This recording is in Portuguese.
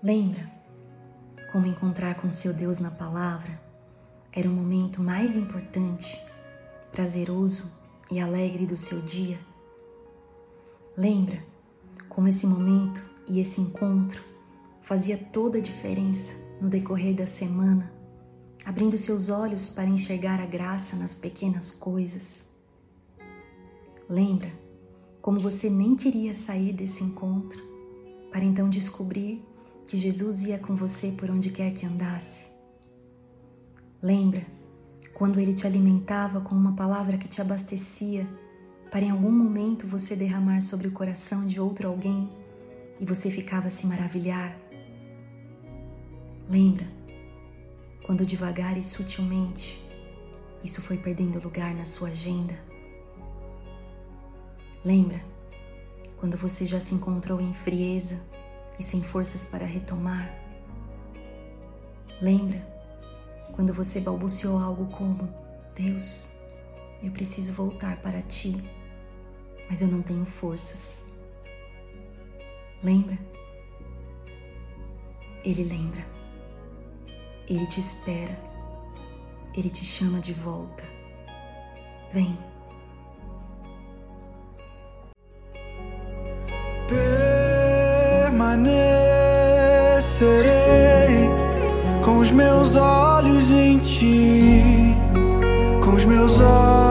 Lembra como encontrar com seu Deus na palavra era o momento mais importante, prazeroso e alegre do seu dia? Lembra como esse momento e esse encontro fazia toda a diferença no decorrer da semana, abrindo seus olhos para enxergar a graça nas pequenas coisas? Lembra como você nem queria sair desse encontro para então descobrir que Jesus ia com você por onde quer que andasse. Lembra quando ele te alimentava com uma palavra que te abastecia, para em algum momento você derramar sobre o coração de outro alguém e você ficava a se maravilhar? Lembra quando devagar e sutilmente isso foi perdendo lugar na sua agenda? Lembra quando você já se encontrou em frieza e sem forças para retomar. Lembra quando você balbuciou algo como: Deus, eu preciso voltar para ti, mas eu não tenho forças. Lembra? Ele lembra. Ele te espera. Ele te chama de volta. Vem. Permanecerei com os meus olhos em ti, com os meus olhos